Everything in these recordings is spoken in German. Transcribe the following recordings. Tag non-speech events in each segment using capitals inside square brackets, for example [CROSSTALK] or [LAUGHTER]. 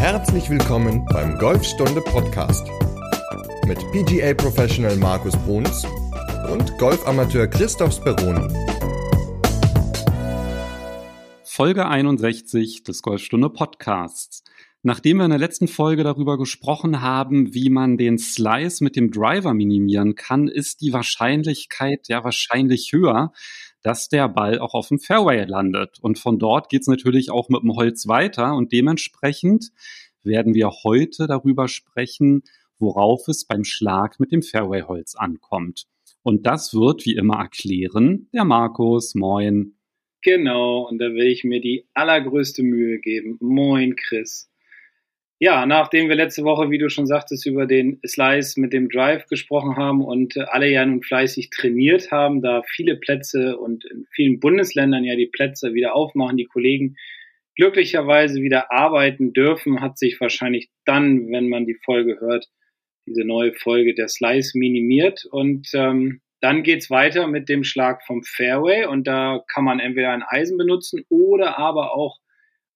Herzlich willkommen beim Golfstunde Podcast mit PGA Professional Markus Bruns und Golfamateur Christoph Speroni. Folge 61 des Golfstunde Podcasts. Nachdem wir in der letzten Folge darüber gesprochen haben, wie man den Slice mit dem Driver minimieren kann, ist die Wahrscheinlichkeit ja wahrscheinlich höher, dass der Ball auch auf dem Fairway landet. Und von dort geht's natürlich auch mit dem Holz weiter. Und dementsprechend werden wir heute darüber sprechen, worauf es beim Schlag mit dem Fairway-Holz ankommt. Und das wird wie immer erklären der Markus. Moin. Genau, und da will ich mir die allergrößte Mühe geben. Moin, Chris. Ja, nachdem wir letzte Woche, wie du schon sagtest, über den Slice mit dem Drive gesprochen haben und äh, alle ja nun fleißig trainiert haben, da viele Plätze und in vielen Bundesländern ja die Plätze wieder aufmachen, die Kollegen glücklicherweise wieder arbeiten dürfen, hat sich wahrscheinlich dann, wenn man die Folge hört, diese neue Folge der Slice minimiert. Und ähm, dann geht's weiter mit dem Schlag vom Fairway und da kann man entweder ein Eisen benutzen oder aber auch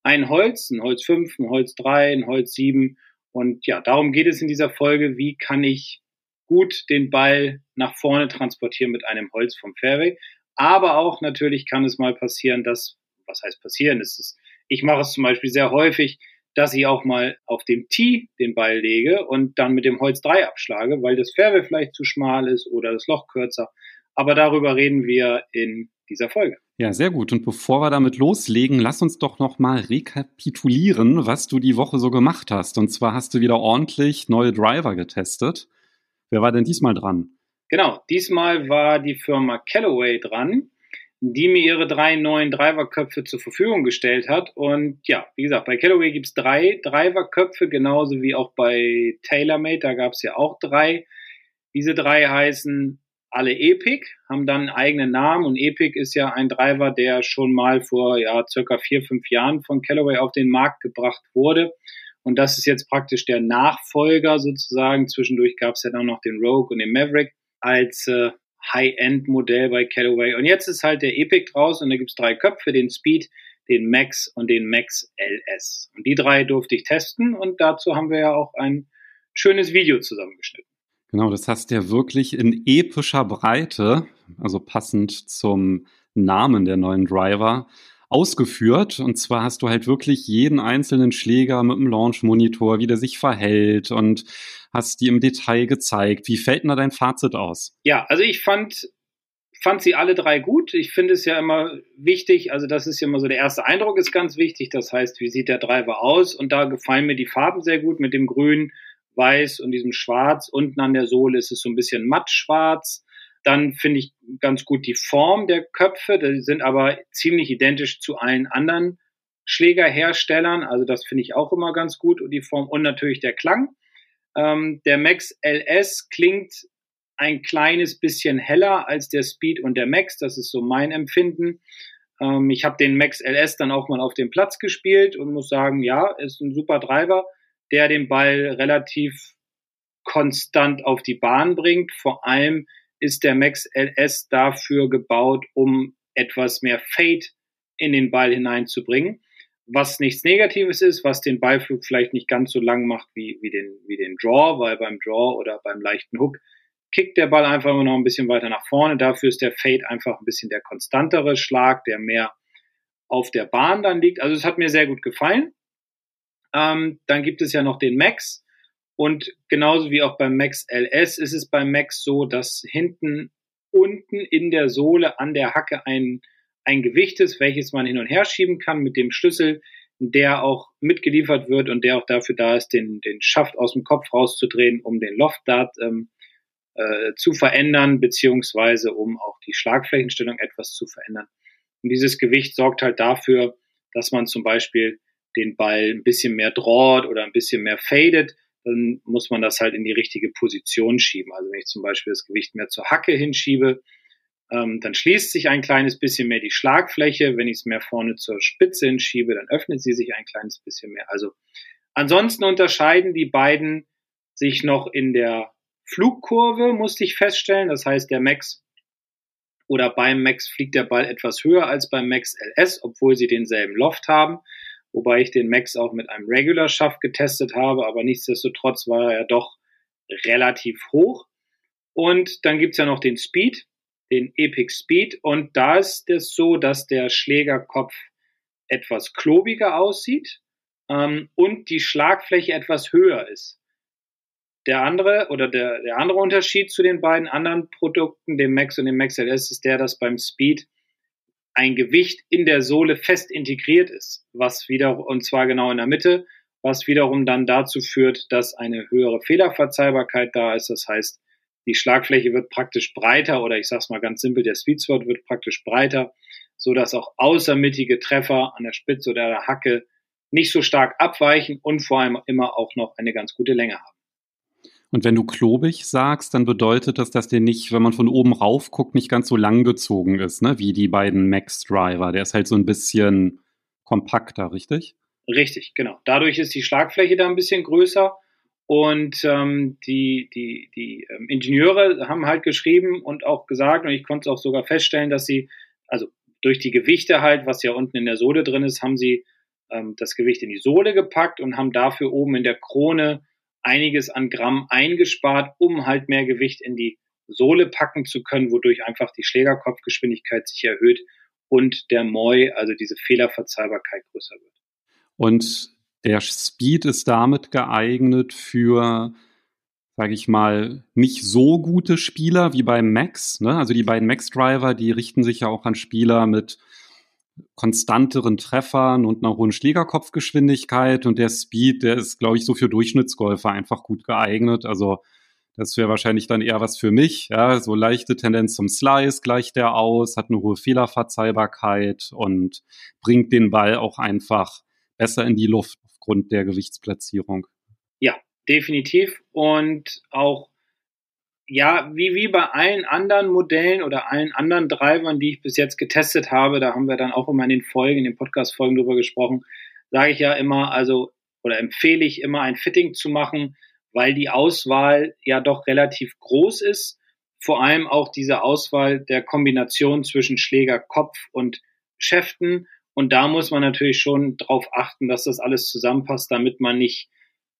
ein Holz, ein Holz 5, ein Holz 3, ein Holz 7. Und ja, darum geht es in dieser Folge. Wie kann ich gut den Ball nach vorne transportieren mit einem Holz vom Fairway? Aber auch natürlich kann es mal passieren, dass, was heißt passieren? Es ist, ich mache es zum Beispiel sehr häufig, dass ich auch mal auf dem Tee den Ball lege und dann mit dem Holz 3 abschlage, weil das Fairway vielleicht zu schmal ist oder das Loch kürzer. Aber darüber reden wir in dieser Folge. Ja, sehr gut. Und bevor wir damit loslegen, lass uns doch noch mal rekapitulieren, was du die Woche so gemacht hast. Und zwar hast du wieder ordentlich neue Driver getestet. Wer war denn diesmal dran? Genau, diesmal war die Firma Callaway dran, die mir ihre drei neuen Driverköpfe zur Verfügung gestellt hat. Und ja, wie gesagt, bei Callaway gibt es drei Driverköpfe, genauso wie auch bei TaylorMade, da gab es ja auch drei. Diese drei heißen alle Epic, haben dann einen eigenen Namen und Epic ist ja ein Driver, der schon mal vor ja, circa vier, fünf Jahren von Callaway auf den Markt gebracht wurde. Und das ist jetzt praktisch der Nachfolger sozusagen. Zwischendurch gab es ja dann noch den Rogue und den Maverick als äh, High-End-Modell bei Callaway. Und jetzt ist halt der Epic draußen und da gibt es drei Köpfe, den Speed, den Max und den Max LS. Und die drei durfte ich testen und dazu haben wir ja auch ein schönes Video zusammengeschnitten. Genau, das hast du ja wirklich in epischer Breite, also passend zum Namen der neuen Driver, ausgeführt. Und zwar hast du halt wirklich jeden einzelnen Schläger mit dem Launch-Monitor, wie der sich verhält und hast die im Detail gezeigt. Wie fällt denn da dein Fazit aus? Ja, also ich fand, fand sie alle drei gut. Ich finde es ja immer wichtig, also das ist ja immer so der erste Eindruck ist ganz wichtig. Das heißt, wie sieht der Driver aus? Und da gefallen mir die Farben sehr gut mit dem Grün weiß und diesem Schwarz. Unten an der Sohle ist es so ein bisschen mattschwarz. Dann finde ich ganz gut die Form der Köpfe. Die sind aber ziemlich identisch zu allen anderen Schlägerherstellern. Also das finde ich auch immer ganz gut. Und die Form und natürlich der Klang. Ähm, der Max LS klingt ein kleines bisschen heller als der Speed und der Max. Das ist so mein Empfinden. Ähm, ich habe den Max LS dann auch mal auf dem Platz gespielt und muss sagen, ja, ist ein super Driver der den Ball relativ konstant auf die Bahn bringt. Vor allem ist der Max LS dafür gebaut, um etwas mehr Fade in den Ball hineinzubringen. Was nichts Negatives ist, was den Ballflug vielleicht nicht ganz so lang macht wie, wie, den, wie den Draw, weil beim Draw oder beim leichten Hook kickt der Ball einfach immer noch ein bisschen weiter nach vorne. Dafür ist der Fade einfach ein bisschen der konstantere Schlag, der mehr auf der Bahn dann liegt. Also es hat mir sehr gut gefallen. Ähm, dann gibt es ja noch den Max. Und genauso wie auch beim Max LS ist es beim Max so, dass hinten unten in der Sohle an der Hacke ein, ein Gewicht ist, welches man hin und her schieben kann mit dem Schlüssel, der auch mitgeliefert wird und der auch dafür da ist, den, den Schaft aus dem Kopf rauszudrehen, um den Loftdart ähm, äh, zu verändern, beziehungsweise um auch die Schlagflächenstellung etwas zu verändern. Und dieses Gewicht sorgt halt dafür, dass man zum Beispiel den Ball ein bisschen mehr drawt oder ein bisschen mehr fadet, dann muss man das halt in die richtige Position schieben. Also wenn ich zum Beispiel das Gewicht mehr zur Hacke hinschiebe, ähm, dann schließt sich ein kleines bisschen mehr die Schlagfläche. Wenn ich es mehr vorne zur Spitze hinschiebe, dann öffnet sie sich ein kleines bisschen mehr. Also ansonsten unterscheiden die beiden sich noch in der Flugkurve, musste ich feststellen. Das heißt, der Max oder beim Max fliegt der Ball etwas höher als beim Max LS, obwohl sie denselben Loft haben. Wobei ich den Max auch mit einem Regular Schaft getestet habe, aber nichtsdestotrotz war er doch relativ hoch. Und dann gibt's ja noch den Speed, den Epic Speed. Und da ist es so, dass der Schlägerkopf etwas klobiger aussieht ähm, und die Schlagfläche etwas höher ist. Der andere oder der, der andere Unterschied zu den beiden anderen Produkten, dem Max und dem Max LS, ist der, dass beim Speed ein Gewicht in der Sohle fest integriert ist, was wieder, und zwar genau in der Mitte, was wiederum dann dazu führt, dass eine höhere Fehlerverzeihbarkeit da ist. Das heißt, die Schlagfläche wird praktisch breiter oder ich sage es mal ganz simpel, der Sweet Spot wird praktisch breiter, so dass auch außermittige Treffer an der Spitze oder der Hacke nicht so stark abweichen und vor allem immer auch noch eine ganz gute Länge haben. Und wenn du klobig sagst, dann bedeutet das, dass der nicht, wenn man von oben rauf guckt, nicht ganz so lang gezogen ist, ne? wie die beiden Max Driver. Der ist halt so ein bisschen kompakter, richtig? Richtig, genau. Dadurch ist die Schlagfläche da ein bisschen größer und ähm, die, die, die ähm, Ingenieure haben halt geschrieben und auch gesagt, und ich konnte es auch sogar feststellen, dass sie, also durch die Gewichte halt, was ja unten in der Sohle drin ist, haben sie ähm, das Gewicht in die Sohle gepackt und haben dafür oben in der Krone einiges an Gramm eingespart, um halt mehr Gewicht in die Sohle packen zu können, wodurch einfach die Schlägerkopfgeschwindigkeit sich erhöht und der Moi, also diese Fehlerverzeihbarkeit größer wird. Und der Speed ist damit geeignet für, sage ich mal, nicht so gute Spieler wie beim Max. Ne? Also die beiden Max-Driver, die richten sich ja auch an Spieler mit konstanteren Treffern und einer hohen Schlägerkopfgeschwindigkeit und der Speed, der ist, glaube ich, so für Durchschnittsgolfer einfach gut geeignet. Also das wäre wahrscheinlich dann eher was für mich. Ja, so leichte Tendenz zum Slice gleicht der aus, hat eine hohe Fehlerverzeihbarkeit und bringt den Ball auch einfach besser in die Luft aufgrund der Gewichtsplatzierung. Ja, definitiv. Und auch ja, wie, wie bei allen anderen Modellen oder allen anderen Drivern, die ich bis jetzt getestet habe, da haben wir dann auch immer in den Folgen, in den Podcast-Folgen drüber gesprochen, sage ich ja immer, also, oder empfehle ich immer ein Fitting zu machen, weil die Auswahl ja doch relativ groß ist. Vor allem auch diese Auswahl der Kombination zwischen Schläger, Kopf und Schäften. Und da muss man natürlich schon drauf achten, dass das alles zusammenpasst, damit man nicht,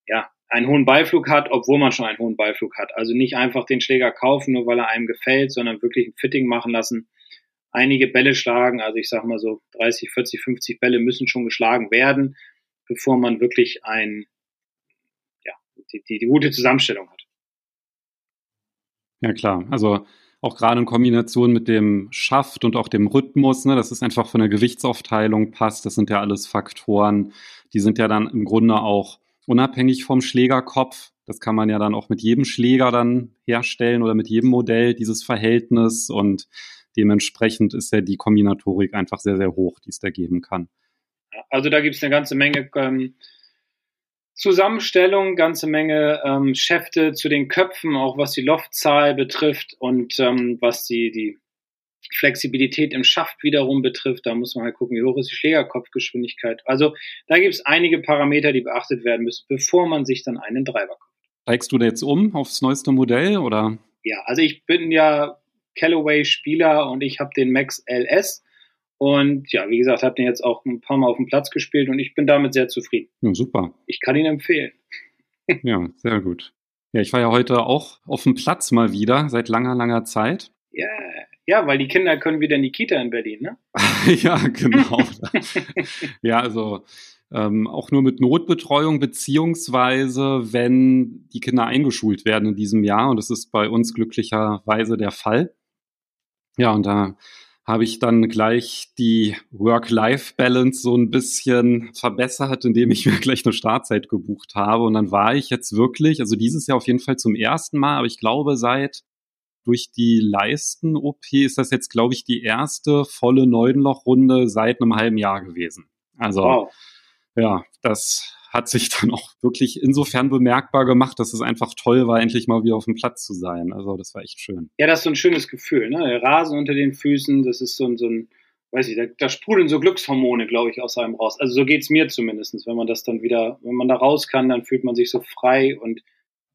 ja, einen hohen Beiflug hat, obwohl man schon einen hohen Beiflug hat. Also nicht einfach den Schläger kaufen, nur weil er einem gefällt, sondern wirklich ein Fitting machen lassen. Einige Bälle schlagen, also ich sag mal so 30, 40, 50 Bälle müssen schon geschlagen werden, bevor man wirklich ein, ja, die, die, die gute Zusammenstellung hat. Ja klar, also auch gerade in Kombination mit dem Schaft und auch dem Rhythmus, ne, dass es einfach von der Gewichtsaufteilung passt, das sind ja alles Faktoren, die sind ja dann im Grunde auch unabhängig vom Schlägerkopf. Das kann man ja dann auch mit jedem Schläger dann herstellen oder mit jedem Modell, dieses Verhältnis. Und dementsprechend ist ja die Kombinatorik einfach sehr, sehr hoch, die es da geben kann. Also da gibt es eine ganze Menge ähm, Zusammenstellung, ganze Menge ähm, Schäfte zu den Köpfen, auch was die Loftzahl betrifft und ähm, was die, die Flexibilität im Schaft wiederum betrifft. Da muss man halt gucken, wie hoch ist die Schlägerkopfgeschwindigkeit. Also da gibt es einige Parameter, die beachtet werden müssen, bevor man sich dann einen Driver kauft. Steigst du da jetzt um aufs neueste Modell oder? Ja, also ich bin ja Callaway-Spieler und ich habe den Max LS. Und ja, wie gesagt, habe den jetzt auch ein paar Mal auf dem Platz gespielt und ich bin damit sehr zufrieden. Ja, super. Ich kann ihn empfehlen. [LAUGHS] ja, sehr gut. Ja, ich war ja heute auch auf dem Platz mal wieder, seit langer, langer Zeit. Ja, ja, weil die Kinder können wieder in die Kita in Berlin, ne? [LAUGHS] ja, genau. [LAUGHS] ja, also ähm, auch nur mit Notbetreuung, beziehungsweise wenn die Kinder eingeschult werden in diesem Jahr. Und das ist bei uns glücklicherweise der Fall. Ja, und da habe ich dann gleich die Work-Life-Balance so ein bisschen verbessert, indem ich [LAUGHS] mir gleich eine Startzeit gebucht habe. Und dann war ich jetzt wirklich, also dieses Jahr auf jeden Fall zum ersten Mal, aber ich glaube seit durch die Leisten-OP ist das jetzt, glaube ich, die erste volle Neudenloch-Runde seit einem halben Jahr gewesen. Also, wow. ja, das hat sich [LAUGHS] dann auch wirklich insofern bemerkbar gemacht, dass es einfach toll war, endlich mal wieder auf dem Platz zu sein. Also, das war echt schön. Ja, das ist so ein schönes Gefühl, ne? Der Rasen unter den Füßen, das ist so ein, so ein weiß ich, da, da sprudeln so Glückshormone, glaube ich, aus einem raus. Also so geht's mir zumindestens, wenn man das dann wieder, wenn man da raus kann, dann fühlt man sich so frei und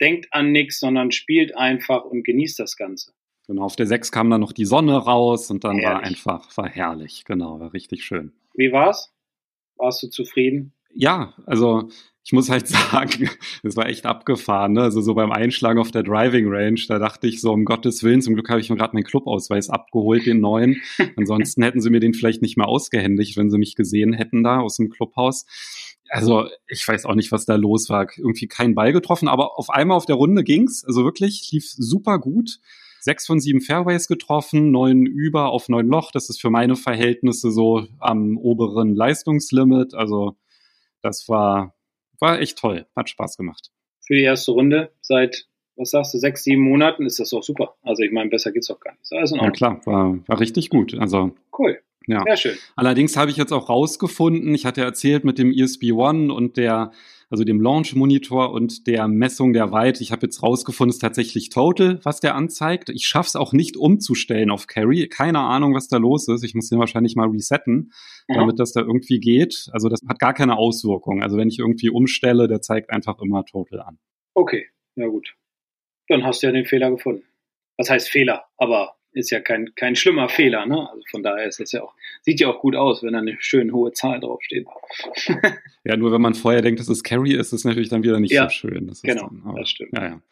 denkt an nichts, sondern spielt einfach und genießt das Ganze. Genau, auf der 6 kam dann noch die Sonne raus und dann herrlich. war einfach, war herrlich, genau, war richtig schön. Wie war's? Warst du zufrieden? Ja, also ich muss halt [LAUGHS] sagen, das war echt abgefahren. Ne? Also so beim Einschlagen auf der Driving Range, da dachte ich so, um Gottes Willen, zum Glück habe ich mir gerade meinen Clubausweis abgeholt, den neuen. [LAUGHS] Ansonsten hätten sie mir den vielleicht nicht mehr ausgehändigt, wenn sie mich gesehen hätten da aus dem Clubhaus. Also ich weiß auch nicht, was da los war. Irgendwie kein Ball getroffen, aber auf einmal auf der Runde ging's. Also wirklich lief super gut. Sechs von sieben Fairways getroffen, neun über auf neun Loch. Das ist für meine Verhältnisse so am oberen Leistungslimit. Also das war war echt toll, hat Spaß gemacht. Für die erste Runde seit, was sagst du, sechs, sieben Monaten ist das auch super. Also ich meine, besser geht's auch gar nicht. Also ja klar, war, war richtig gut. Also cool. Ja. Sehr schön. Allerdings habe ich jetzt auch rausgefunden, ich hatte erzählt mit dem ESP One und der, also dem Launch Monitor und der Messung der Weite. Ich habe jetzt rausgefunden, es ist tatsächlich Total, was der anzeigt. Ich schaffe es auch nicht umzustellen auf Carry. Keine Ahnung, was da los ist. Ich muss den wahrscheinlich mal resetten, mhm. damit das da irgendwie geht. Also das hat gar keine Auswirkung. Also wenn ich irgendwie umstelle, der zeigt einfach immer Total an. Okay, ja gut. Dann hast du ja den Fehler gefunden. Was heißt Fehler? Aber ist ja kein, kein schlimmer Fehler, ne? Also von daher ist das ja auch, sieht ja auch gut aus, wenn da eine schön hohe Zahl draufsteht. [LAUGHS] ja, nur wenn man vorher denkt, dass es Carry ist, ist es natürlich dann wieder nicht ja, so schön. Das genau, dann, aber, das stimmt. Ja, ja.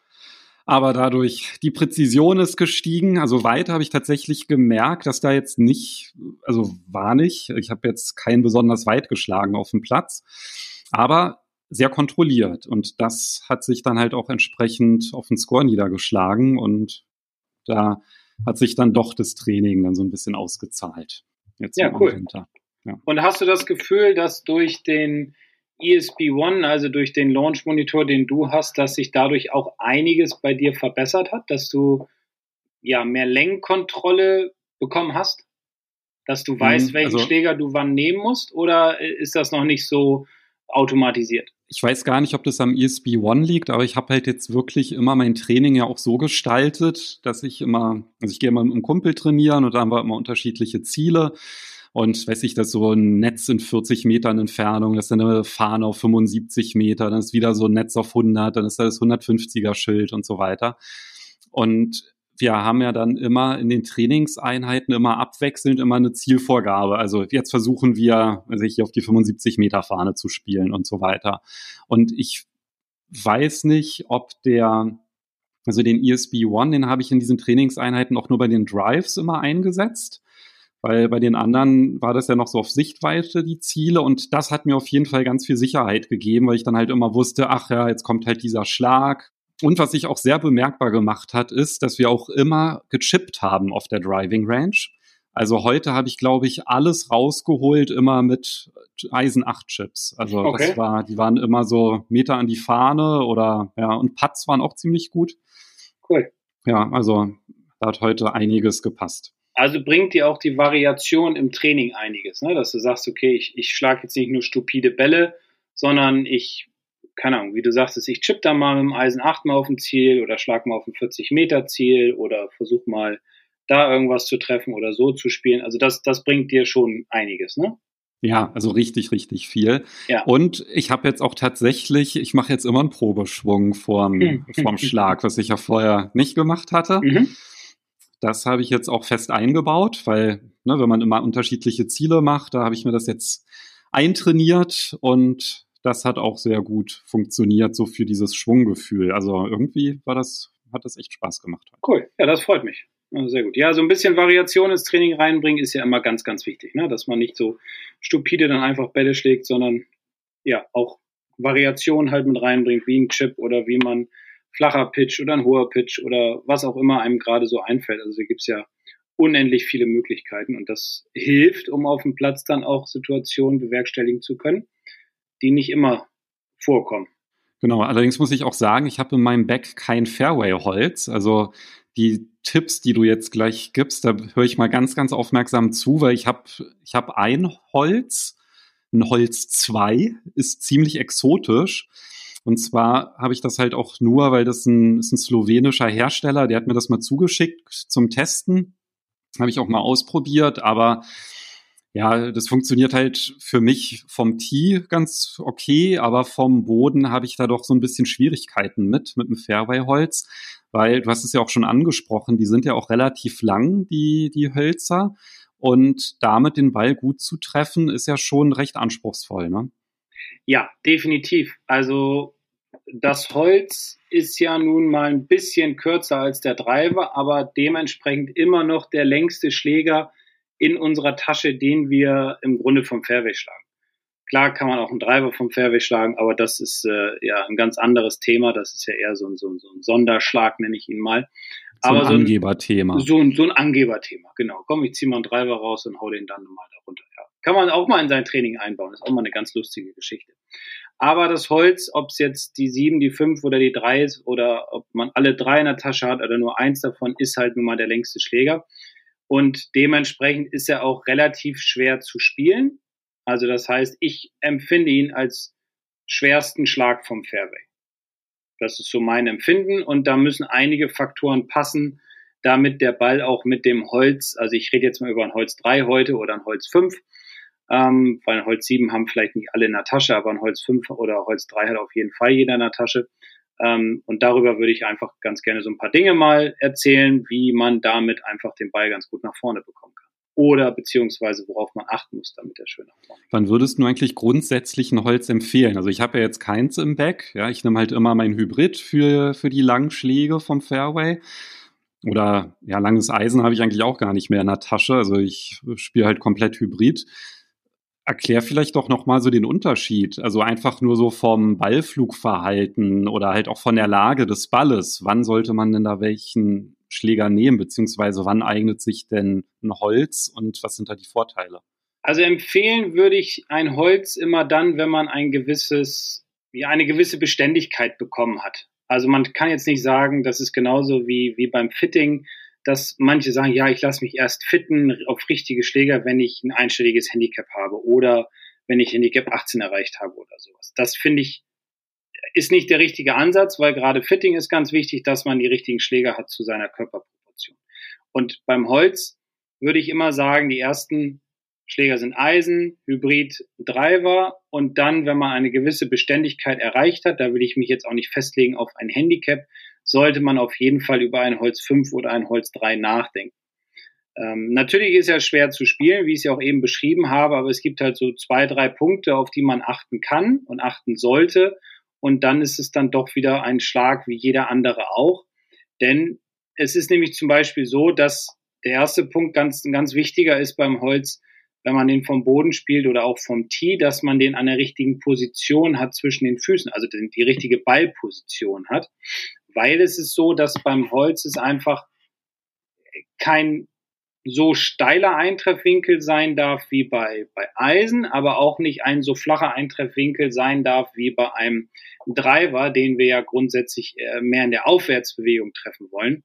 Aber dadurch, die Präzision ist gestiegen. Also weiter habe ich tatsächlich gemerkt, dass da jetzt nicht, also war nicht. Ich habe jetzt kein besonders weit geschlagen auf dem Platz. Aber sehr kontrolliert. Und das hat sich dann halt auch entsprechend auf den Score niedergeschlagen. Und da hat sich dann doch das Training dann so ein bisschen ausgezahlt. Jetzt ja, cool. Winter. Ja. Und hast du das Gefühl, dass durch den ESP One, also durch den Launch Monitor, den du hast, dass sich dadurch auch einiges bei dir verbessert hat, dass du ja mehr Längenkontrolle bekommen hast? Dass du weißt, mhm, welchen also, Schläger du wann nehmen musst? Oder ist das noch nicht so automatisiert? Ich weiß gar nicht, ob das am ESP One liegt, aber ich habe halt jetzt wirklich immer mein Training ja auch so gestaltet, dass ich immer, also ich gehe immer mit einem Kumpel trainieren und da haben wir immer unterschiedliche Ziele. Und weiß ich, dass so ein Netz in 40 Metern Entfernung, das ist eine Fahne auf 75 Meter, dann ist wieder so ein Netz auf 100, dann ist da das 150er Schild und so weiter. Und wir haben ja dann immer in den Trainingseinheiten immer abwechselnd immer eine Zielvorgabe. Also jetzt versuchen wir, also hier auf die 75 Meter Fahne zu spielen und so weiter. Und ich weiß nicht, ob der, also den ESB One, den habe ich in diesen Trainingseinheiten auch nur bei den Drives immer eingesetzt. Weil bei den anderen war das ja noch so auf Sichtweite, die Ziele. Und das hat mir auf jeden Fall ganz viel Sicherheit gegeben, weil ich dann halt immer wusste, ach ja, jetzt kommt halt dieser Schlag und was sich auch sehr bemerkbar gemacht hat, ist, dass wir auch immer gechippt haben auf der Driving Range. Also heute habe ich, glaube ich, alles rausgeholt, immer mit Eisen 8 Chips. Also okay. das war, die waren immer so Meter an die Fahne oder ja, und Putts waren auch ziemlich gut. Cool. Ja, also da hat heute einiges gepasst. Also bringt dir auch die Variation im Training einiges, ne? dass du sagst, okay, ich, ich schlage jetzt nicht nur stupide Bälle, sondern ich keine Ahnung, wie du sagst, ich chip da mal mit dem Eisen 8 mal auf ein Ziel oder schlag mal auf ein 40 Meter Ziel oder versuch mal da irgendwas zu treffen oder so zu spielen. Also das, das bringt dir schon einiges, ne? Ja, also richtig, richtig viel. Ja. Und ich habe jetzt auch tatsächlich, ich mache jetzt immer einen Probeschwung vorm, hm. vorm [LAUGHS] Schlag, was ich ja vorher nicht gemacht hatte. Mhm. Das habe ich jetzt auch fest eingebaut, weil, ne, wenn man immer unterschiedliche Ziele macht, da habe ich mir das jetzt eintrainiert und das hat auch sehr gut funktioniert, so für dieses Schwunggefühl. Also irgendwie war das, hat das echt Spaß gemacht. Cool, ja, das freut mich. sehr gut. Ja, so ein bisschen Variation ins Training reinbringen ist ja immer ganz, ganz wichtig, ne? dass man nicht so stupide dann einfach Bälle schlägt, sondern ja, auch Variation halt mit reinbringt, wie ein Chip oder wie man flacher Pitch oder ein hoher Pitch oder was auch immer einem gerade so einfällt. Also da gibt's ja unendlich viele Möglichkeiten und das hilft, um auf dem Platz dann auch Situationen bewerkstelligen zu können die nicht immer vorkommen. Genau, allerdings muss ich auch sagen, ich habe in meinem Back kein Fairway-Holz. Also die Tipps, die du jetzt gleich gibst, da höre ich mal ganz, ganz aufmerksam zu, weil ich habe ich hab ein Holz, ein Holz 2, ist ziemlich exotisch. Und zwar habe ich das halt auch nur, weil das ein, ist ein slowenischer Hersteller, der hat mir das mal zugeschickt zum Testen. Habe ich auch mal ausprobiert, aber ja, das funktioniert halt für mich vom Tee ganz okay, aber vom Boden habe ich da doch so ein bisschen Schwierigkeiten mit, mit dem Fairway-Holz, weil du hast es ja auch schon angesprochen, die sind ja auch relativ lang, die, die Hölzer. Und damit den Ball gut zu treffen, ist ja schon recht anspruchsvoll, ne? Ja, definitiv. Also das Holz ist ja nun mal ein bisschen kürzer als der Driver, aber dementsprechend immer noch der längste Schläger in unserer Tasche, den wir im Grunde vom Fairway schlagen. Klar kann man auch einen Driver vom Fairway schlagen, aber das ist äh, ja ein ganz anderes Thema. Das ist ja eher so ein, so ein, so ein Sonderschlag, nenne ich ihn mal. So aber ein Angeberthema. So ein, so ein Angeberthema, genau. Komm, ich ziehe mal einen Driver raus und hau den dann mal da runter. Ja. Kann man auch mal in sein Training einbauen. Das ist auch mal eine ganz lustige Geschichte. Aber das Holz, ob es jetzt die sieben, die fünf oder die drei ist oder ob man alle drei in der Tasche hat oder nur eins davon, ist halt nun mal der längste Schläger. Und dementsprechend ist er auch relativ schwer zu spielen. Also das heißt, ich empfinde ihn als schwersten Schlag vom Fairway. Das ist so mein Empfinden und da müssen einige Faktoren passen, damit der Ball auch mit dem Holz, also ich rede jetzt mal über ein Holz 3 heute oder ein Holz 5, ähm, weil ein Holz 7 haben vielleicht nicht alle in der Tasche, aber ein Holz 5 oder Holz 3 hat auf jeden Fall jeder in der Tasche. Ähm, und darüber würde ich einfach ganz gerne so ein paar Dinge mal erzählen, wie man damit einfach den Ball ganz gut nach vorne bekommen kann oder beziehungsweise worauf man achten muss, damit er schön aussieht. Wann würdest du eigentlich grundsätzlich ein Holz empfehlen? Also ich habe ja jetzt keins im Back, ja, ich nehme halt immer mein Hybrid für, für die Langschläge vom Fairway. Oder ja, langes Eisen habe ich eigentlich auch gar nicht mehr in der Tasche. Also ich spiele halt komplett Hybrid. Erklär vielleicht doch nochmal so den Unterschied. Also einfach nur so vom Ballflugverhalten oder halt auch von der Lage des Balles. Wann sollte man denn da welchen Schläger nehmen, beziehungsweise wann eignet sich denn ein Holz und was sind da die Vorteile? Also empfehlen würde ich ein Holz immer dann, wenn man ein gewisses, ja, eine gewisse Beständigkeit bekommen hat. Also man kann jetzt nicht sagen, das ist genauso wie, wie beim Fitting, dass manche sagen, ja, ich lasse mich erst fitten auf richtige Schläger, wenn ich ein einstelliges Handicap habe oder wenn ich Handicap 18 erreicht habe oder sowas. Das finde ich ist nicht der richtige Ansatz, weil gerade Fitting ist ganz wichtig, dass man die richtigen Schläger hat zu seiner Körperproportion. Und beim Holz würde ich immer sagen, die ersten Schläger sind Eisen, Hybrid, Driver und dann, wenn man eine gewisse Beständigkeit erreicht hat, da will ich mich jetzt auch nicht festlegen auf ein Handicap, sollte man auf jeden Fall über ein Holz 5 oder ein Holz 3 nachdenken. Ähm, natürlich ist er schwer zu spielen, wie ich es ja auch eben beschrieben habe, aber es gibt halt so zwei, drei Punkte, auf die man achten kann und achten sollte und dann ist es dann doch wieder ein Schlag wie jeder andere auch. Denn es ist nämlich zum Beispiel so, dass der erste Punkt ganz, ganz wichtiger ist beim Holz, wenn man den vom Boden spielt oder auch vom Tee, dass man den an der richtigen Position hat zwischen den Füßen, also die richtige Ballposition hat. Weil es ist so, dass beim Holz es einfach kein so steiler Eintreffwinkel sein darf wie bei, bei Eisen, aber auch nicht ein so flacher Eintreffwinkel sein darf wie bei einem Driver, den wir ja grundsätzlich äh, mehr in der Aufwärtsbewegung treffen wollen.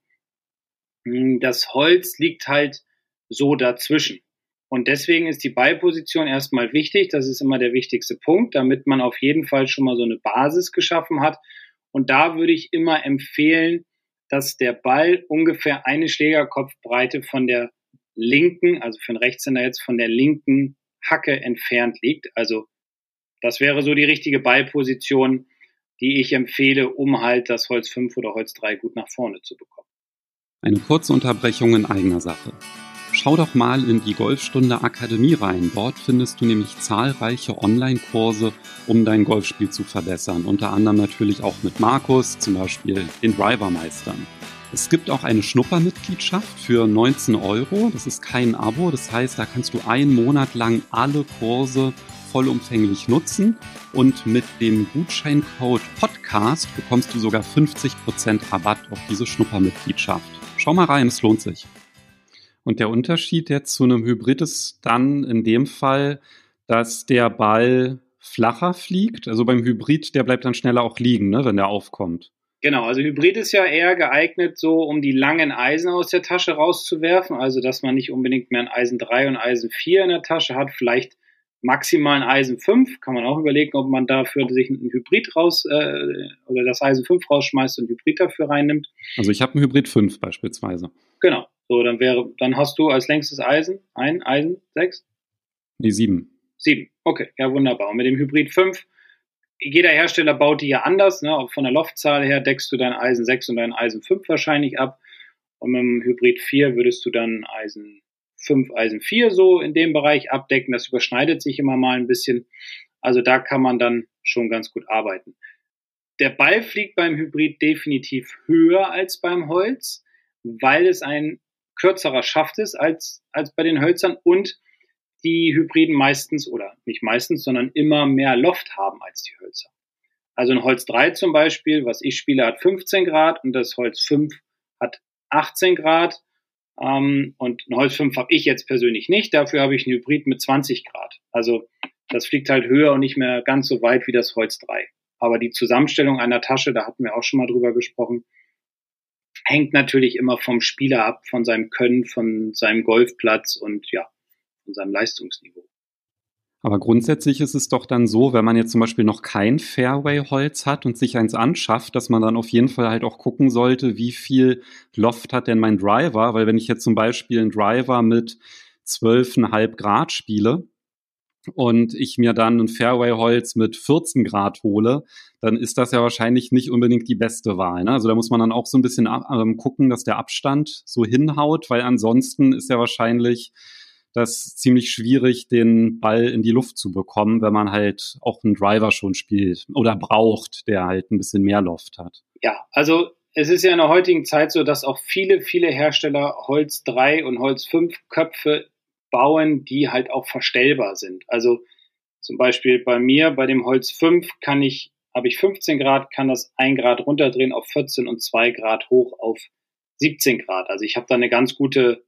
Hm, das Holz liegt halt so dazwischen. Und deswegen ist die Ballposition erstmal wichtig. Das ist immer der wichtigste Punkt, damit man auf jeden Fall schon mal so eine Basis geschaffen hat. Und da würde ich immer empfehlen, dass der Ball ungefähr eine Schlägerkopfbreite von der linken, also für einen Rechtshänder jetzt von der linken Hacke entfernt liegt. Also das wäre so die richtige Ballposition, die ich empfehle, um halt das Holz 5 oder Holz 3 gut nach vorne zu bekommen. Eine kurze Unterbrechung in eigener Sache. Schau doch mal in die Golfstunde Akademie rein. Dort findest du nämlich zahlreiche Online-Kurse, um dein Golfspiel zu verbessern. Unter anderem natürlich auch mit Markus, zum Beispiel den Driver meistern. Es gibt auch eine Schnuppermitgliedschaft für 19 Euro. Das ist kein Abo. Das heißt, da kannst du einen Monat lang alle Kurse vollumfänglich nutzen. Und mit dem Gutscheincode Podcast bekommst du sogar 50% Rabatt auf diese Schnuppermitgliedschaft. Schau mal rein, es lohnt sich. Und der Unterschied jetzt zu einem Hybrid ist dann in dem Fall, dass der Ball flacher fliegt. Also beim Hybrid, der bleibt dann schneller auch liegen, ne, wenn der aufkommt. Genau, also Hybrid ist ja eher geeignet, so um die langen Eisen aus der Tasche rauszuwerfen. Also, dass man nicht unbedingt mehr ein Eisen 3 und Eisen 4 in der Tasche hat, vielleicht maximal ein Eisen 5. Kann man auch überlegen, ob man dafür sich ein Hybrid raus äh, oder das Eisen 5 rausschmeißt und Hybrid dafür reinnimmt. Also ich habe ein Hybrid 5 beispielsweise. Genau. So, dann wäre, dann hast du als längstes Eisen ein Eisen 6? Nee, 7. 7. Okay, ja wunderbar. Und mit dem Hybrid 5 jeder Hersteller baut die ja anders. Ne? Auch von der Loftzahl her deckst du dein Eisen 6 und dein Eisen 5 wahrscheinlich ab. Und mit dem Hybrid 4 würdest du dann Eisen 5, Eisen 4 so in dem Bereich abdecken. Das überschneidet sich immer mal ein bisschen. Also da kann man dann schon ganz gut arbeiten. Der Ball fliegt beim Hybrid definitiv höher als beim Holz, weil es ein kürzerer Schaft ist als, als bei den Hölzern und die Hybriden meistens oder nicht meistens, sondern immer mehr Loft haben als die Hölzer. Also ein Holz 3 zum Beispiel, was ich spiele, hat 15 Grad und das Holz 5 hat 18 Grad. Ähm, und ein Holz 5 habe ich jetzt persönlich nicht, dafür habe ich ein Hybrid mit 20 Grad. Also das fliegt halt höher und nicht mehr ganz so weit wie das Holz 3. Aber die Zusammenstellung einer Tasche, da hatten wir auch schon mal drüber gesprochen, hängt natürlich immer vom Spieler ab, von seinem Können, von seinem Golfplatz und ja, von seinem Leistungsniveau. Aber grundsätzlich ist es doch dann so, wenn man jetzt zum Beispiel noch kein Fairway-Holz hat und sich eins anschafft, dass man dann auf jeden Fall halt auch gucken sollte, wie viel Loft hat denn mein Driver, weil wenn ich jetzt zum Beispiel einen Driver mit 12,5 Grad spiele, und ich mir dann ein Fairway-Holz mit 14 Grad hole, dann ist das ja wahrscheinlich nicht unbedingt die beste Wahl. Ne? Also da muss man dann auch so ein bisschen ähm, gucken, dass der Abstand so hinhaut, weil ansonsten ist ja wahrscheinlich das ziemlich schwierig, den Ball in die Luft zu bekommen, wenn man halt auch einen Driver schon spielt oder braucht, der halt ein bisschen mehr Loft hat. Ja, also es ist ja in der heutigen Zeit so, dass auch viele, viele Hersteller Holz 3 und Holz 5 Köpfe bauen, die halt auch verstellbar sind. Also zum Beispiel bei mir, bei dem Holz 5 kann ich, habe ich 15 Grad, kann das 1 Grad runterdrehen auf 14 und 2 Grad hoch auf 17 Grad. Also ich habe da eine ganz gute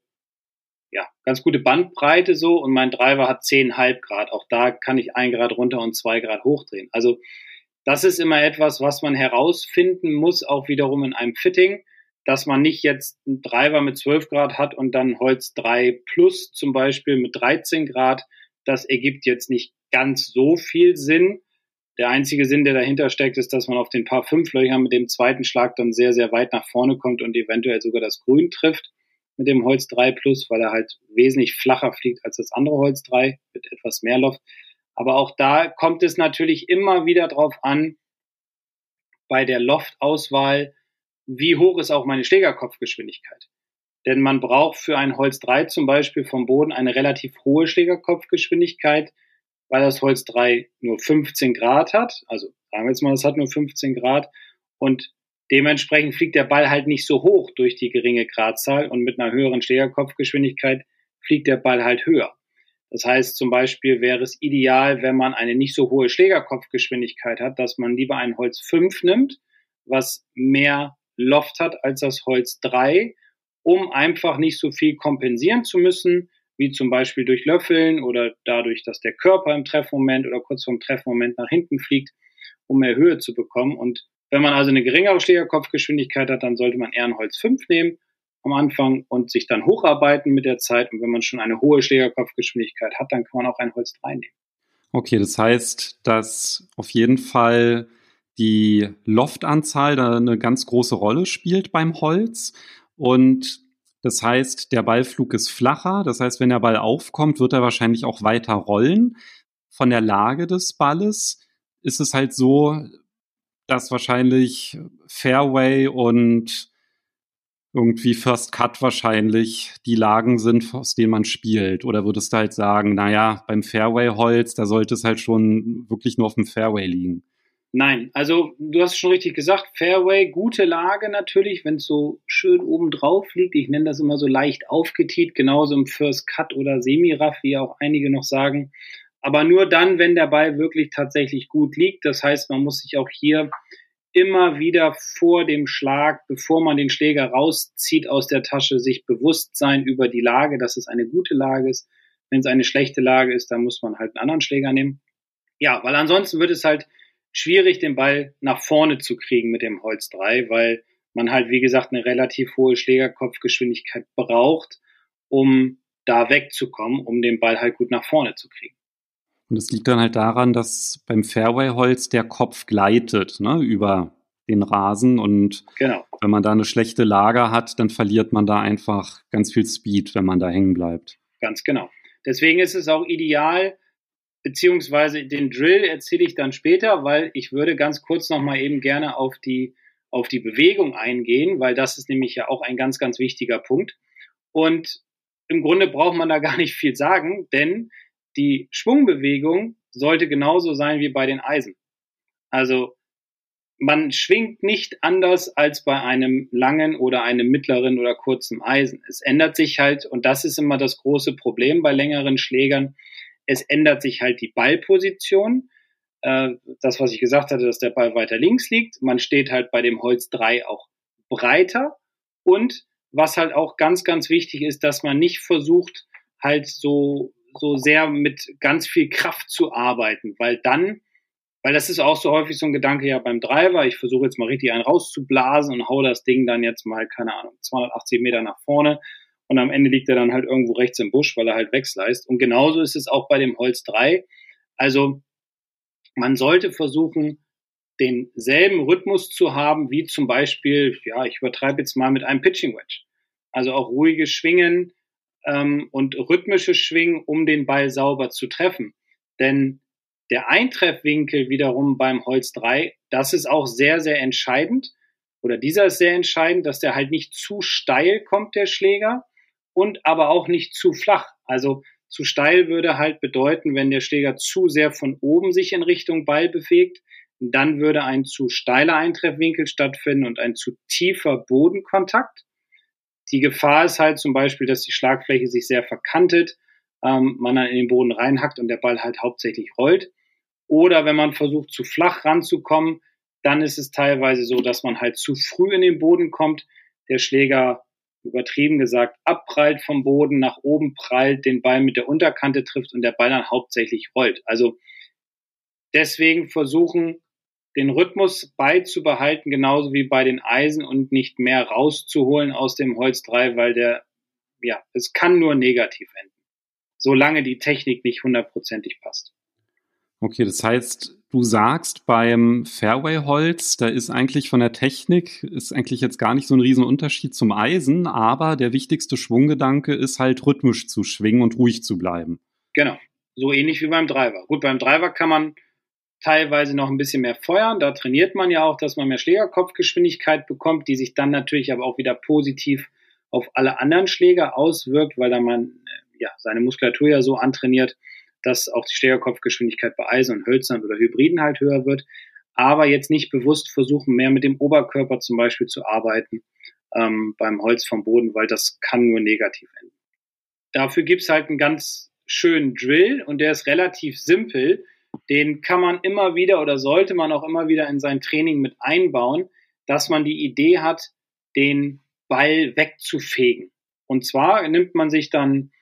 ja, ganz gute Bandbreite so und mein Driver hat 10,5 Grad. Auch da kann ich ein Grad runter und zwei Grad hochdrehen. Also das ist immer etwas, was man herausfinden muss, auch wiederum in einem Fitting, dass man nicht jetzt einen Driver mit 12 Grad hat und dann Holz 3 Plus zum Beispiel mit 13 Grad. Das ergibt jetzt nicht ganz so viel Sinn. Der einzige Sinn, der dahinter steckt, ist, dass man auf den paar fünf Löchern mit dem zweiten Schlag dann sehr, sehr weit nach vorne kommt und eventuell sogar das Grün trifft mit dem Holz 3 Plus, weil er halt wesentlich flacher fliegt als das andere Holz 3 mit etwas mehr Loft. Aber auch da kommt es natürlich immer wieder drauf an, bei der Loftauswahl, wie hoch ist auch meine Schlägerkopfgeschwindigkeit. Denn man braucht für ein Holz 3 zum Beispiel vom Boden eine relativ hohe Schlägerkopfgeschwindigkeit, weil das Holz 3 nur 15 Grad hat. Also sagen wir jetzt mal, es hat nur 15 Grad. Und Dementsprechend fliegt der Ball halt nicht so hoch durch die geringe Gradzahl und mit einer höheren Schlägerkopfgeschwindigkeit fliegt der Ball halt höher. Das heißt zum Beispiel wäre es ideal, wenn man eine nicht so hohe Schlägerkopfgeschwindigkeit hat, dass man lieber ein Holz 5 nimmt, was mehr Loft hat als das Holz 3, um einfach nicht so viel kompensieren zu müssen, wie zum Beispiel durch Löffeln oder dadurch, dass der Körper im Treffmoment oder kurz vorm Treffmoment nach hinten fliegt, um mehr Höhe zu bekommen. Und wenn man also eine geringere Schlägerkopfgeschwindigkeit hat, dann sollte man eher ein Holz 5 nehmen am Anfang und sich dann hocharbeiten mit der Zeit. Und wenn man schon eine hohe Schlägerkopfgeschwindigkeit hat, dann kann man auch ein Holz 3 nehmen. Okay, das heißt, dass auf jeden Fall die Loftanzahl da eine ganz große Rolle spielt beim Holz. Und das heißt, der Ballflug ist flacher. Das heißt, wenn der Ball aufkommt, wird er wahrscheinlich auch weiter rollen. Von der Lage des Balles ist es halt so, dass wahrscheinlich Fairway und irgendwie First Cut wahrscheinlich die Lagen sind, aus denen man spielt? Oder würdest du halt sagen, naja, beim Fairway-Holz, da sollte es halt schon wirklich nur auf dem Fairway liegen? Nein, also du hast schon richtig gesagt, Fairway, gute Lage natürlich, wenn es so schön oben drauf liegt. Ich nenne das immer so leicht aufgetiet, genauso im First Cut oder Semi-Raff, wie auch einige noch sagen aber nur dann, wenn der Ball wirklich tatsächlich gut liegt. Das heißt, man muss sich auch hier immer wieder vor dem Schlag, bevor man den Schläger rauszieht aus der Tasche, sich bewusst sein über die Lage, dass es eine gute Lage ist. Wenn es eine schlechte Lage ist, dann muss man halt einen anderen Schläger nehmen. Ja, weil ansonsten wird es halt schwierig, den Ball nach vorne zu kriegen mit dem Holz 3, weil man halt, wie gesagt, eine relativ hohe Schlägerkopfgeschwindigkeit braucht, um da wegzukommen, um den Ball halt gut nach vorne zu kriegen. Und es liegt dann halt daran, dass beim Fairway-Holz der Kopf gleitet ne, über den Rasen und genau. wenn man da eine schlechte Lage hat, dann verliert man da einfach ganz viel Speed, wenn man da hängen bleibt. Ganz genau. Deswegen ist es auch ideal, beziehungsweise den Drill erzähle ich dann später, weil ich würde ganz kurz nochmal eben gerne auf die, auf die Bewegung eingehen, weil das ist nämlich ja auch ein ganz, ganz wichtiger Punkt. Und im Grunde braucht man da [LAUGHS] gar nicht viel sagen, denn die Schwungbewegung sollte genauso sein wie bei den Eisen. Also man schwingt nicht anders als bei einem langen oder einem mittleren oder kurzen Eisen. Es ändert sich halt, und das ist immer das große Problem bei längeren Schlägern, es ändert sich halt die Ballposition. Äh, das, was ich gesagt hatte, dass der Ball weiter links liegt. Man steht halt bei dem Holz 3 auch breiter. Und was halt auch ganz, ganz wichtig ist, dass man nicht versucht, halt so, so sehr mit ganz viel Kraft zu arbeiten, weil dann weil das ist auch so häufig so ein Gedanke ja beim Driver. Ich versuche jetzt mal richtig einen rauszublasen und hau das Ding dann jetzt mal, keine Ahnung, 280 Meter nach vorne. Und am Ende liegt er dann halt irgendwo rechts im Busch, weil er halt wegsleist. Und genauso ist es auch bei dem Holz 3. Also man sollte versuchen, denselben Rhythmus zu haben, wie zum Beispiel, ja, ich übertreibe jetzt mal mit einem Pitching Wedge. Also auch ruhige Schwingen ähm, und rhythmische Schwingen, um den Ball sauber zu treffen. Denn der Eintreffwinkel wiederum beim Holz 3, das ist auch sehr, sehr entscheidend. Oder dieser ist sehr entscheidend, dass der halt nicht zu steil kommt, der Schläger, und aber auch nicht zu flach. Also zu steil würde halt bedeuten, wenn der Schläger zu sehr von oben sich in Richtung Ball bewegt, dann würde ein zu steiler Eintreffwinkel stattfinden und ein zu tiefer Bodenkontakt. Die Gefahr ist halt zum Beispiel, dass die Schlagfläche sich sehr verkantet, ähm, man dann in den Boden reinhackt und der Ball halt hauptsächlich rollt. Oder wenn man versucht, zu flach ranzukommen, dann ist es teilweise so, dass man halt zu früh in den Boden kommt. Der Schläger, übertrieben gesagt, abprallt vom Boden, nach oben prallt, den Ball mit der Unterkante trifft und der Ball dann hauptsächlich rollt. Also deswegen versuchen, den Rhythmus beizubehalten, genauso wie bei den Eisen und nicht mehr rauszuholen aus dem Holz 3, weil der, ja, es kann nur negativ enden. Solange die Technik nicht hundertprozentig passt. Okay, das heißt, du sagst beim Fairway-Holz, da ist eigentlich von der Technik, ist eigentlich jetzt gar nicht so ein Riesenunterschied zum Eisen, aber der wichtigste Schwunggedanke ist halt rhythmisch zu schwingen und ruhig zu bleiben. Genau, so ähnlich wie beim Driver. Gut, beim Driver kann man teilweise noch ein bisschen mehr feuern. Da trainiert man ja auch, dass man mehr Schlägerkopfgeschwindigkeit bekommt, die sich dann natürlich aber auch wieder positiv auf alle anderen Schläger auswirkt, weil da man äh, ja seine Muskulatur ja so antrainiert, dass auch die Stegerkopfgeschwindigkeit bei Eisen und Hölzern oder Hybriden halt höher wird. Aber jetzt nicht bewusst versuchen, mehr mit dem Oberkörper zum Beispiel zu arbeiten ähm, beim Holz vom Boden, weil das kann nur negativ enden. Dafür gibt's halt einen ganz schönen Drill und der ist relativ simpel. Den kann man immer wieder oder sollte man auch immer wieder in sein Training mit einbauen, dass man die Idee hat, den Ball wegzufegen. Und zwar nimmt man sich dann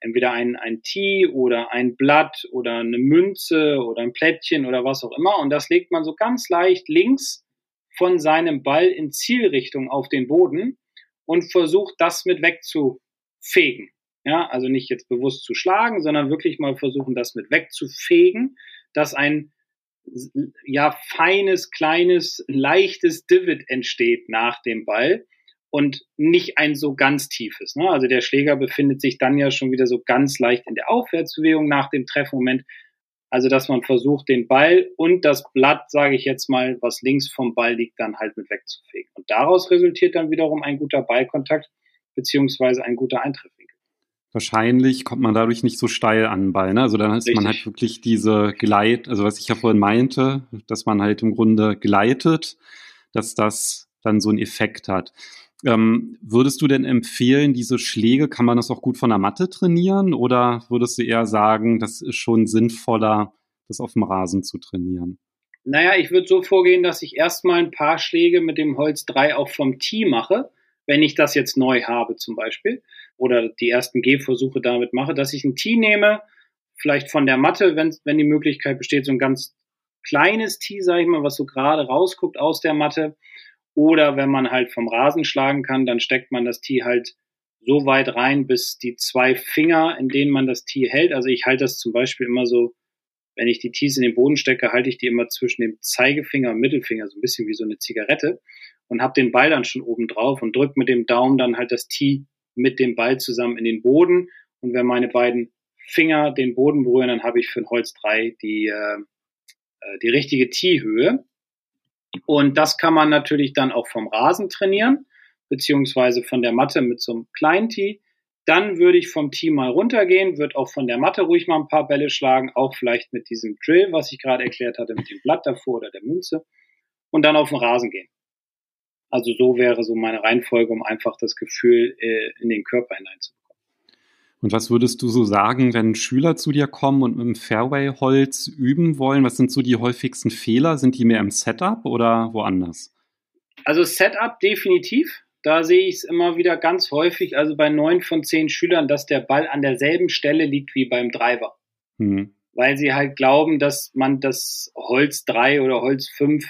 entweder ein, ein Tee oder ein Blatt oder eine Münze oder ein Plättchen oder was auch immer. Und das legt man so ganz leicht links von seinem Ball in Zielrichtung auf den Boden und versucht das mit wegzufegen. Ja, also nicht jetzt bewusst zu schlagen, sondern wirklich mal versuchen, das mit wegzufegen, dass ein ja feines, kleines, leichtes Divid entsteht nach dem Ball und nicht ein so ganz tiefes. Ne? Also der Schläger befindet sich dann ja schon wieder so ganz leicht in der Aufwärtsbewegung nach dem Treffmoment. Also dass man versucht, den Ball und das Blatt, sage ich jetzt mal, was links vom Ball liegt, dann halt mit wegzufegen. Und daraus resultiert dann wiederum ein guter Ballkontakt beziehungsweise ein guter Eintreffwinkel. Wahrscheinlich kommt man dadurch nicht so steil an den Ball. Ne? Also dann ist man halt wirklich diese Gleit, also was ich ja vorhin meinte, dass man halt im Grunde gleitet, dass das dann so einen Effekt hat. Ähm, würdest du denn empfehlen, diese Schläge, kann man das auch gut von der Matte trainieren? Oder würdest du eher sagen, das ist schon sinnvoller, das auf dem Rasen zu trainieren? Naja, ich würde so vorgehen, dass ich erstmal ein paar Schläge mit dem Holz 3 auch vom Tee mache, wenn ich das jetzt neu habe zum Beispiel. Oder die ersten Gehversuche damit mache, dass ich ein Tee nehme, vielleicht von der Matte, wenn, wenn die Möglichkeit besteht, so ein ganz kleines Tee, sage ich mal, was so gerade rausguckt aus der Matte oder wenn man halt vom Rasen schlagen kann, dann steckt man das Tee halt so weit rein, bis die zwei Finger, in denen man das Tee hält. Also ich halte das zum Beispiel immer so, wenn ich die Tees in den Boden stecke, halte ich die immer zwischen dem Zeigefinger und Mittelfinger, so ein bisschen wie so eine Zigarette und habe den Ball dann schon oben drauf und drücke mit dem Daumen dann halt das Tee mit dem Ball zusammen in den Boden. Und wenn meine beiden Finger den Boden berühren, dann habe ich für ein Holz 3 die, äh, äh, die richtige Tee-Höhe. Und das kann man natürlich dann auch vom Rasen trainieren, beziehungsweise von der Matte mit so einem kleinen Tee. Dann würde ich vom Team mal runtergehen, würde auch von der Matte ruhig mal ein paar Bälle schlagen, auch vielleicht mit diesem Drill, was ich gerade erklärt hatte, mit dem Blatt davor oder der Münze. Und dann auf den Rasen gehen. Also so wäre so meine Reihenfolge, um einfach das Gefühl äh, in den Körper hineinzubekommen. Und was würdest du so sagen, wenn Schüler zu dir kommen und mit dem Fairway-Holz üben wollen? Was sind so die häufigsten Fehler? Sind die mehr im Setup oder woanders? Also Setup definitiv. Da sehe ich es immer wieder ganz häufig, also bei neun von zehn Schülern, dass der Ball an derselben Stelle liegt wie beim Driver. Mhm. Weil sie halt glauben, dass man das Holz 3 oder Holz 5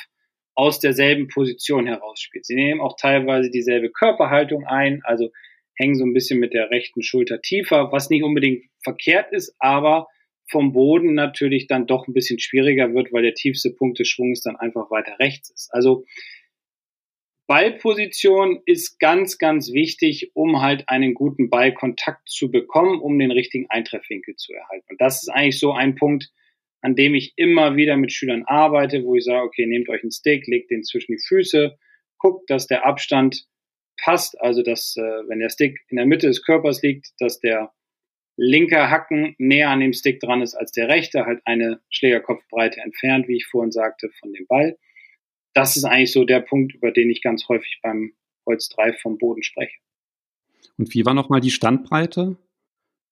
aus derselben Position heraus spielt. Sie nehmen auch teilweise dieselbe Körperhaltung ein, also hängen so ein bisschen mit der rechten Schulter tiefer, was nicht unbedingt verkehrt ist, aber vom Boden natürlich dann doch ein bisschen schwieriger wird, weil der tiefste Punkt des Schwungs dann einfach weiter rechts ist. Also Ballposition ist ganz, ganz wichtig, um halt einen guten Ballkontakt zu bekommen, um den richtigen Eintreffwinkel zu erhalten. Und das ist eigentlich so ein Punkt, an dem ich immer wieder mit Schülern arbeite, wo ich sage, okay, nehmt euch einen Stick, legt den zwischen die Füße, guckt, dass der Abstand passt, also dass, äh, wenn der Stick in der Mitte des Körpers liegt, dass der linke Hacken näher an dem Stick dran ist als der rechte, halt eine Schlägerkopfbreite entfernt, wie ich vorhin sagte, von dem Ball. Das ist eigentlich so der Punkt, über den ich ganz häufig beim Holz 3 vom Boden spreche. Und wie war nochmal die Standbreite?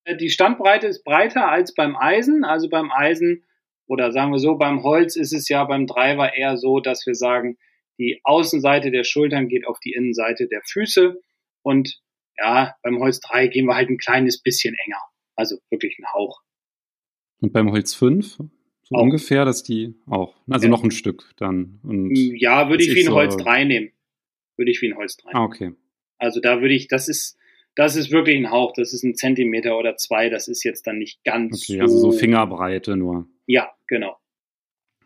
Äh, die Standbreite ist breiter als beim Eisen. Also beim Eisen oder sagen wir so, beim Holz ist es ja beim Driver eher so, dass wir sagen, die Außenseite der Schultern geht auf die Innenseite der Füße und ja, beim Holz 3 gehen wir halt ein kleines bisschen enger. Also wirklich ein Hauch. Und beim Holz 5? So auch. ungefähr, dass die auch, also ja. noch ein Stück dann. Und ja, würde ich wie ein Holz so 3 nehmen. Würde ich wie ein Holz 3 Ah, okay. Also da würde ich, das ist, das ist wirklich ein Hauch, das ist ein Zentimeter oder zwei, das ist jetzt dann nicht ganz okay, so. Also so Fingerbreite nur. Ja, genau.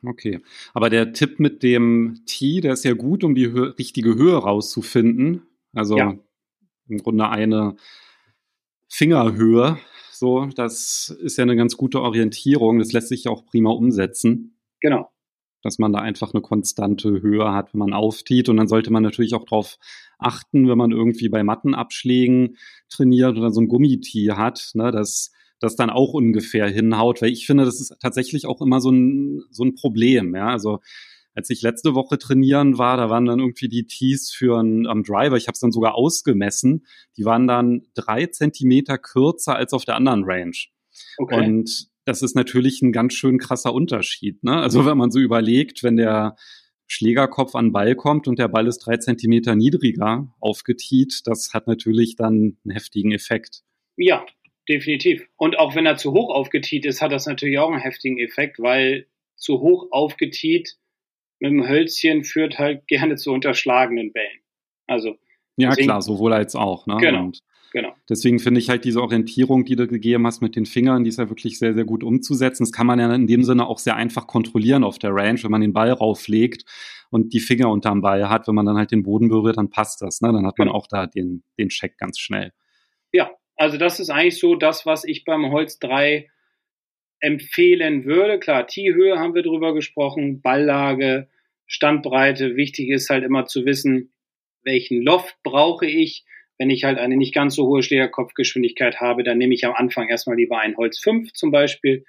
Okay, aber der Tipp mit dem Tee, der ist ja gut, um die Hö richtige Höhe rauszufinden. Also ja. im Grunde eine Fingerhöhe. So, das ist ja eine ganz gute Orientierung. Das lässt sich auch prima umsetzen. Genau. Dass man da einfach eine konstante Höhe hat, wenn man auftiet. Und dann sollte man natürlich auch darauf achten, wenn man irgendwie bei Mattenabschlägen trainiert oder so ein Gummitee hat, ne, dass das dann auch ungefähr hinhaut, weil ich finde, das ist tatsächlich auch immer so ein, so ein Problem, ja, also als ich letzte Woche trainieren war, da waren dann irgendwie die Tees für einen um, Driver, ich habe es dann sogar ausgemessen, die waren dann drei Zentimeter kürzer als auf der anderen Range. Okay. Und das ist natürlich ein ganz schön krasser Unterschied. Ne? Also wenn man so überlegt, wenn der Schlägerkopf an den Ball kommt und der Ball ist drei Zentimeter niedriger aufgetiet, das hat natürlich dann einen heftigen Effekt. Ja, definitiv. Und auch wenn er zu hoch aufgetiet ist, hat das natürlich auch einen heftigen Effekt, weil zu hoch aufgetiet mit dem Hölzchen führt halt [LAUGHS] gerne zu unterschlagenen Bällen. Also ja deswegen, klar, sowohl als auch. Ne? Genau. Und genau. Deswegen finde ich halt diese Orientierung, die du gegeben hast mit den Fingern, die ist ja wirklich sehr, sehr gut umzusetzen. Das kann man ja in dem Sinne auch sehr einfach kontrollieren auf der Range, wenn man den Ball rauflegt und die Finger unterm Ball hat. Wenn man dann halt den Boden berührt, dann passt das. Ne? Dann hat man genau. auch da den, den Check ganz schnell. Ja, also das ist eigentlich so das, was ich beim Holz 3 empfehlen würde. Klar, T-Höhe haben wir drüber gesprochen, Balllage, Standbreite. Wichtig ist halt immer zu wissen, welchen Loft brauche ich. Wenn ich halt eine nicht ganz so hohe Schlägerkopfgeschwindigkeit habe, dann nehme ich am Anfang erstmal lieber ein Holz 5 zum Beispiel,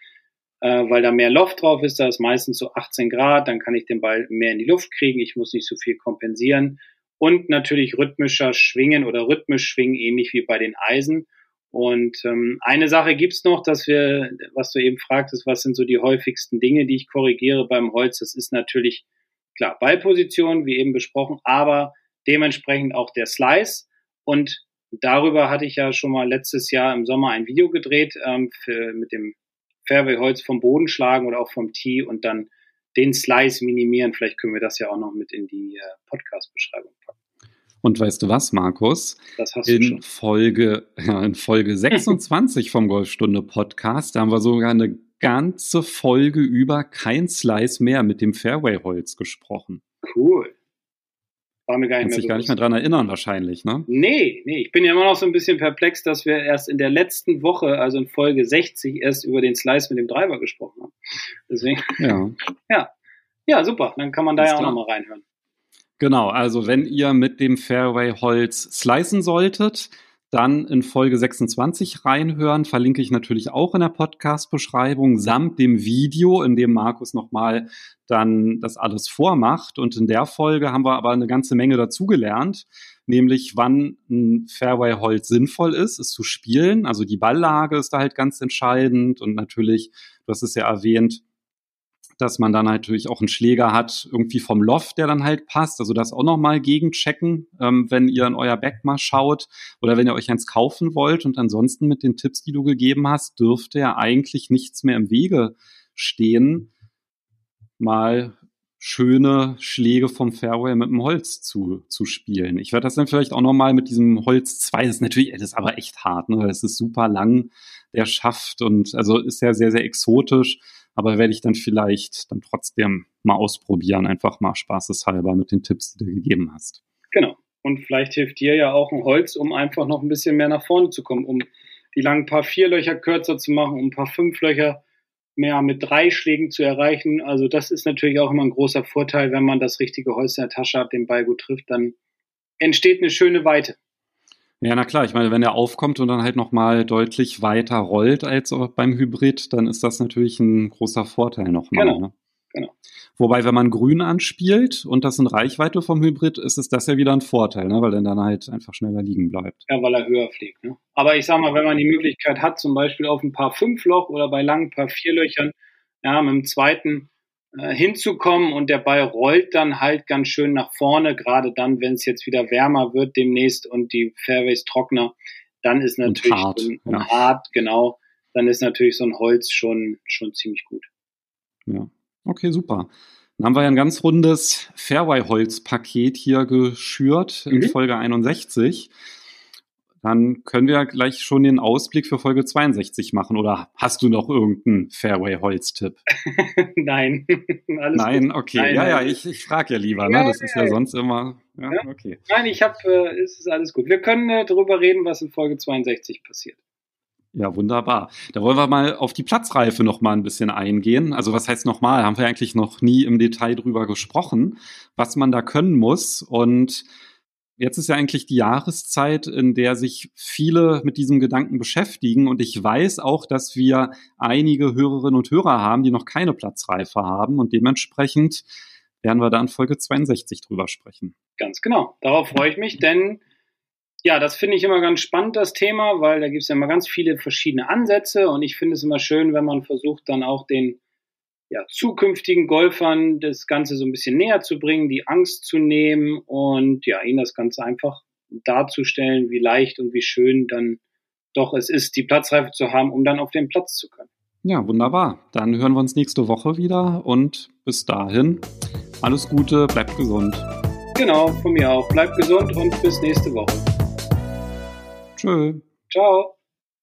äh, weil da mehr Loft drauf ist. Da ist meistens so 18 Grad, dann kann ich den Ball mehr in die Luft kriegen. Ich muss nicht so viel kompensieren. Und natürlich rhythmischer schwingen oder rhythmisch schwingen, ähnlich wie bei den Eisen. Und ähm, eine Sache gibt's noch, dass wir, was du eben fragtest, was sind so die häufigsten Dinge, die ich korrigiere beim Holz? Das ist natürlich klar Ballposition, wie eben besprochen, aber dementsprechend auch der Slice. Und darüber hatte ich ja schon mal letztes Jahr im Sommer ein Video gedreht ähm, für, mit dem Fairway-Holz vom Boden schlagen oder auch vom Tee und dann den Slice minimieren. Vielleicht können wir das ja auch noch mit in die äh, Podcast-Beschreibung packen. Und weißt du was, Markus? Das hast in du schon. Folge, [LAUGHS] ja, in Folge 26 vom Golfstunde Podcast, da haben wir sogar eine ganze Folge über kein Slice mehr mit dem Fairway-Holz gesprochen. Cool. War mir gar nicht Kannst mehr dich gar nicht mehr dran erinnern, wahrscheinlich, ne? Nee, nee. Ich bin ja immer noch so ein bisschen perplex, dass wir erst in der letzten Woche, also in Folge 60, erst über den Slice mit dem Driver gesprochen haben. Deswegen. Ja. [LAUGHS] Ja. Ja, super. Dann kann man da Ist ja auch nochmal reinhören. Genau, also wenn ihr mit dem Fairway Holz slicen solltet, dann in Folge 26 reinhören. Verlinke ich natürlich auch in der Podcast-Beschreibung samt dem Video, in dem Markus nochmal dann das alles vormacht. Und in der Folge haben wir aber eine ganze Menge dazugelernt, nämlich wann ein Fairway-Holz sinnvoll ist, es zu spielen. Also die Balllage ist da halt ganz entscheidend und natürlich, du hast es ja erwähnt, dass man dann natürlich auch einen Schläger hat, irgendwie vom Loft, der dann halt passt. Also das auch nochmal gegenchecken, ähm, wenn ihr in euer Back mal schaut oder wenn ihr euch eins kaufen wollt. Und ansonsten mit den Tipps, die du gegeben hast, dürfte ja eigentlich nichts mehr im Wege stehen, mal schöne Schläge vom Fairway mit dem Holz zu, zu spielen. Ich werde das dann vielleicht auch nochmal mit diesem Holz 2, das ist natürlich, das ist aber echt hart, ne? Das ist super lang, der Schaft und also ist ja sehr, sehr exotisch aber werde ich dann vielleicht dann trotzdem mal ausprobieren, einfach mal spaßeshalber mit den Tipps, die du gegeben hast. Genau. Und vielleicht hilft dir ja auch ein Holz, um einfach noch ein bisschen mehr nach vorne zu kommen, um die langen paar vier Löcher kürzer zu machen, um ein paar fünf Löcher mehr mit drei Schlägen zu erreichen. Also das ist natürlich auch immer ein großer Vorteil, wenn man das richtige Holz in der Tasche hat, den Ball gut trifft, dann entsteht eine schöne Weite. Ja, na klar. Ich meine, wenn er aufkommt und dann halt nochmal deutlich weiter rollt als beim Hybrid, dann ist das natürlich ein großer Vorteil nochmal. Genau. Ne? genau. Wobei, wenn man grün anspielt und das in Reichweite vom Hybrid, ist es das ja wieder ein Vorteil, ne? weil er dann halt einfach schneller liegen bleibt. Ja, weil er höher fliegt. Ne? Aber ich sag mal, wenn man die Möglichkeit hat, zum Beispiel auf ein paar Fünfloch oder bei langen paar Vierlöchern, ja, mit dem zweiten äh, hinzukommen und der Ball rollt dann halt ganz schön nach vorne, gerade dann, wenn es jetzt wieder wärmer wird demnächst und die Fairways trockener, dann ist natürlich und hart, so ein, ja. hart, genau, dann ist natürlich so ein Holz schon, schon ziemlich gut. Ja, okay, super. Dann haben wir ja ein ganz rundes Fairway-Holz-Paket hier geschürt in mhm. Folge 61. Dann können wir gleich schon den Ausblick für Folge 62 machen. Oder hast du noch irgendeinen Fairway-Holz-Tipp? [LAUGHS] Nein. [LAUGHS] Nein, gut. okay. Nein, ja, ja, ich, ich frage ja lieber. Ne? Das ist ja, sonst immer. Ja. Okay. Nein, ich habe, äh, es ist alles gut. Wir können äh, darüber reden, was in Folge 62 passiert. Ja, wunderbar. Da wollen wir mal auf die Platzreife noch mal ein bisschen eingehen. Also was heißt nochmal? Haben wir eigentlich noch nie im Detail drüber gesprochen, was man da können muss und Jetzt ist ja eigentlich die Jahreszeit, in der sich viele mit diesem Gedanken beschäftigen. Und ich weiß auch, dass wir einige Hörerinnen und Hörer haben, die noch keine Platzreife haben. Und dementsprechend werden wir da in Folge 62 drüber sprechen. Ganz genau. Darauf freue ich mich, denn ja, das finde ich immer ganz spannend, das Thema, weil da gibt es ja immer ganz viele verschiedene Ansätze. Und ich finde es immer schön, wenn man versucht, dann auch den ja, zukünftigen Golfern das Ganze so ein bisschen näher zu bringen, die Angst zu nehmen und ja, ihnen das Ganze einfach darzustellen, wie leicht und wie schön dann doch es ist, die Platzreife zu haben, um dann auf den Platz zu können. Ja, wunderbar. Dann hören wir uns nächste Woche wieder und bis dahin alles Gute, bleibt gesund. Genau, von mir auch. Bleibt gesund und bis nächste Woche. Tschö. Ciao.